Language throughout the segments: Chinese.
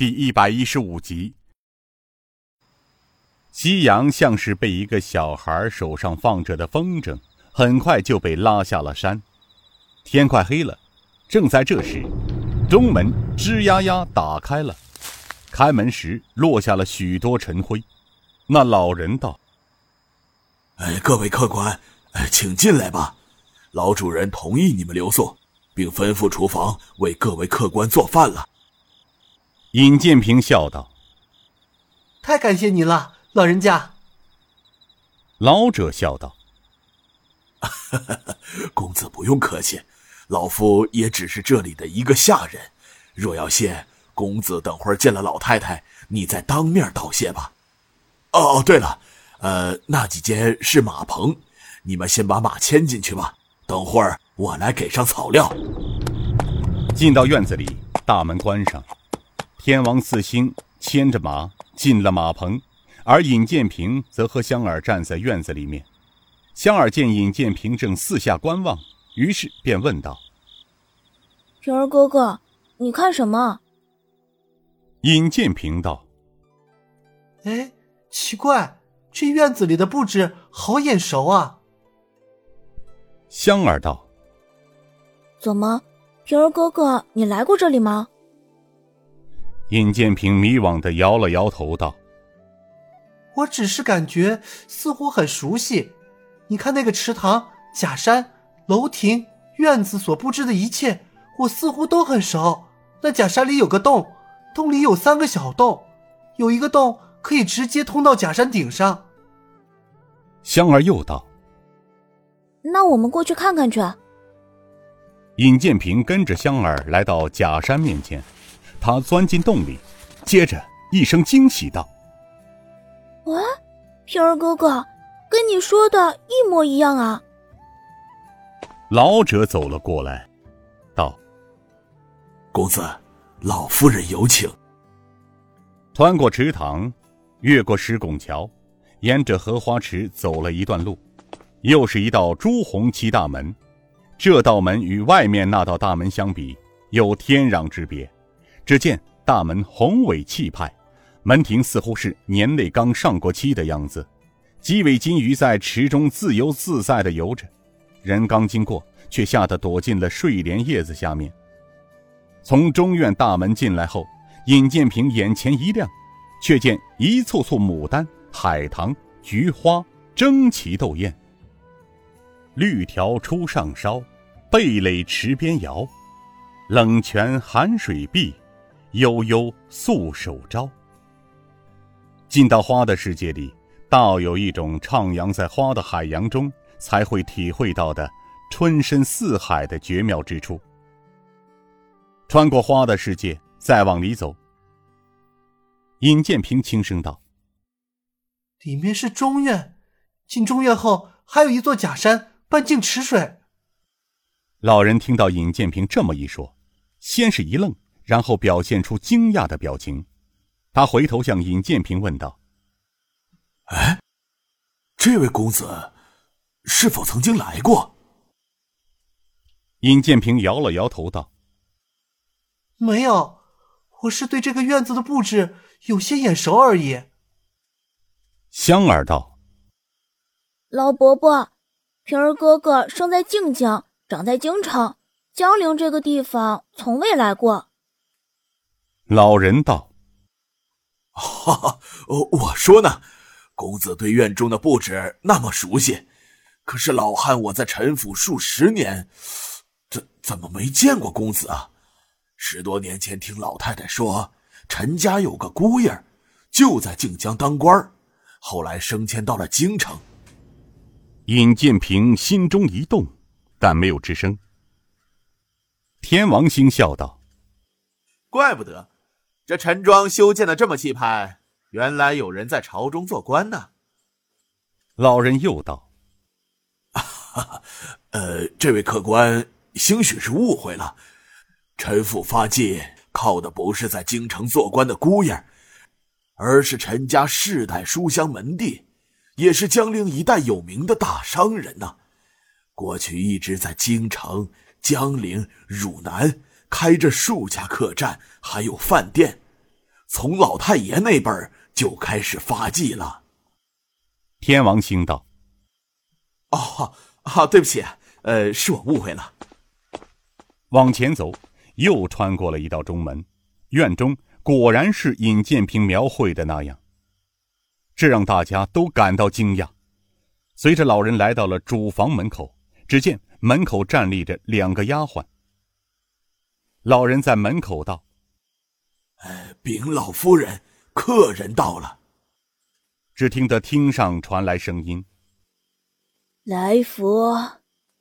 第一百一十五集。夕阳像是被一个小孩手上放着的风筝，很快就被拉下了山。天快黑了，正在这时，中门吱呀呀打开了，开门时落下了许多尘灰。那老人道：“哎，各位客官，哎，请进来吧。老主人同意你们留宿，并吩咐厨房为各位客官做饭了。”尹建平笑道：“太感谢您了，老人家。”老者笑道：“ 公子不用客气，老夫也只是这里的一个下人。若要谢，公子等会儿见了老太太，你再当面道谢吧。哦，对了，呃，那几间是马棚，你们先把马牵进去吧。等会儿我来给上草料。”进到院子里，大门关上。天王四星牵着马进了马棚，而尹建平则和香儿站在院子里面。香儿见尹建平正四下观望，于是便问道：“平儿哥哥，你看什么？”尹建平道：“哎，奇怪，这院子里的布置好眼熟啊。”香儿道：“怎么，平儿哥哥，你来过这里吗？”尹建平迷惘的摇了摇头，道：“我只是感觉似乎很熟悉。你看那个池塘、假山、楼亭、院子所布置的一切，我似乎都很熟。那假山里有个洞，洞里有三个小洞，有一个洞可以直接通到假山顶上。”香儿又道：“那我们过去看看去。”尹建平跟着香儿来到假山面前。他钻进洞里，接着一声惊喜道：“喂，平儿哥哥，跟你说的一模一样啊！”老者走了过来，道：“公子，老夫人有请。”穿过池塘，越过石拱桥，沿着荷花池走了一段路，又是一道朱红漆大门。这道门与外面那道大门相比，有天壤之别。只见大门宏伟气派，门庭似乎是年内刚上过漆的样子。几尾金鱼在池中自由自在地游着，人刚经过，却吓得躲进了睡莲叶子下面。从中院大门进来后，尹建平眼前一亮，却见一簇簇牡丹、海棠、菊花争奇斗艳。绿条出上梢，蓓蕾池边摇，冷泉寒水碧。悠悠素手招。进到花的世界里，倒有一种徜徉在花的海洋中才会体会到的春深似海的绝妙之处。穿过花的世界，再往里走。尹建平轻声道：“里面是中院，进中院后还有一座假山，半径池水。”老人听到尹建平这么一说，先是一愣。然后表现出惊讶的表情，他回头向尹建平问道：“哎，这位公子是否曾经来过？”尹建平摇了摇头道：“没有，我是对这个院子的布置有些眼熟而已。”香儿道：“老伯伯，平儿哥哥生在靖江，长在京城，江陵这个地方从未来过。”老人道：“哈 哈，我说呢，公子对院中的布置那么熟悉，可是老汉我在陈府数十年，怎怎么没见过公子啊？十多年前听老太太说，陈家有个姑爷，就在靖江当官，后来升迁到了京城。”尹建平心中一动，但没有吱声。天王星笑道：“怪不得。”这陈庄修建的这么气派，原来有人在朝中做官呢。老人又道：“呃，这位客官兴许是误会了，陈府发迹靠的不是在京城做官的姑爷，而是陈家世代书香门第，也是江陵一带有名的大商人呐。过去一直在京城、江陵、汝南。”开着数家客栈，还有饭店，从老太爷那辈儿就开始发迹了。天王星道：“哦，啊，对不起，呃，是我误会了。”往前走，又穿过了一道中门，院中果然是尹建平描绘的那样。这让大家都感到惊讶。随着老人来到了主房门口，只见门口站立着两个丫鬟。老人在门口道：“呃，禀老夫人，客人到了。”只听得厅上传来声音：“来福，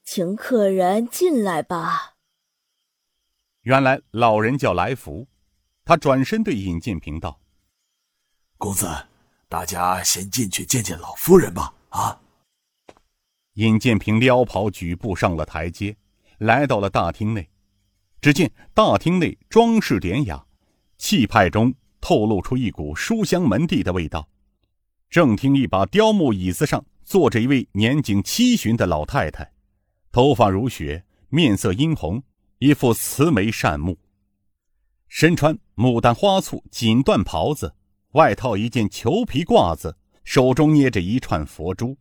请客人进来吧。”原来老人叫来福，他转身对尹建平道：“公子，大家先进去见见老夫人吧。”啊！尹建平撩袍举步上了台阶，来到了大厅内。只见大厅内装饰典雅，气派中透露出一股书香门第的味道。正厅一把雕木椅子上坐着一位年仅七旬的老太太，头发如雪，面色殷红，一副慈眉善目。身穿牡丹花簇锦缎袍子，外套一件裘皮褂子，手中捏着一串佛珠。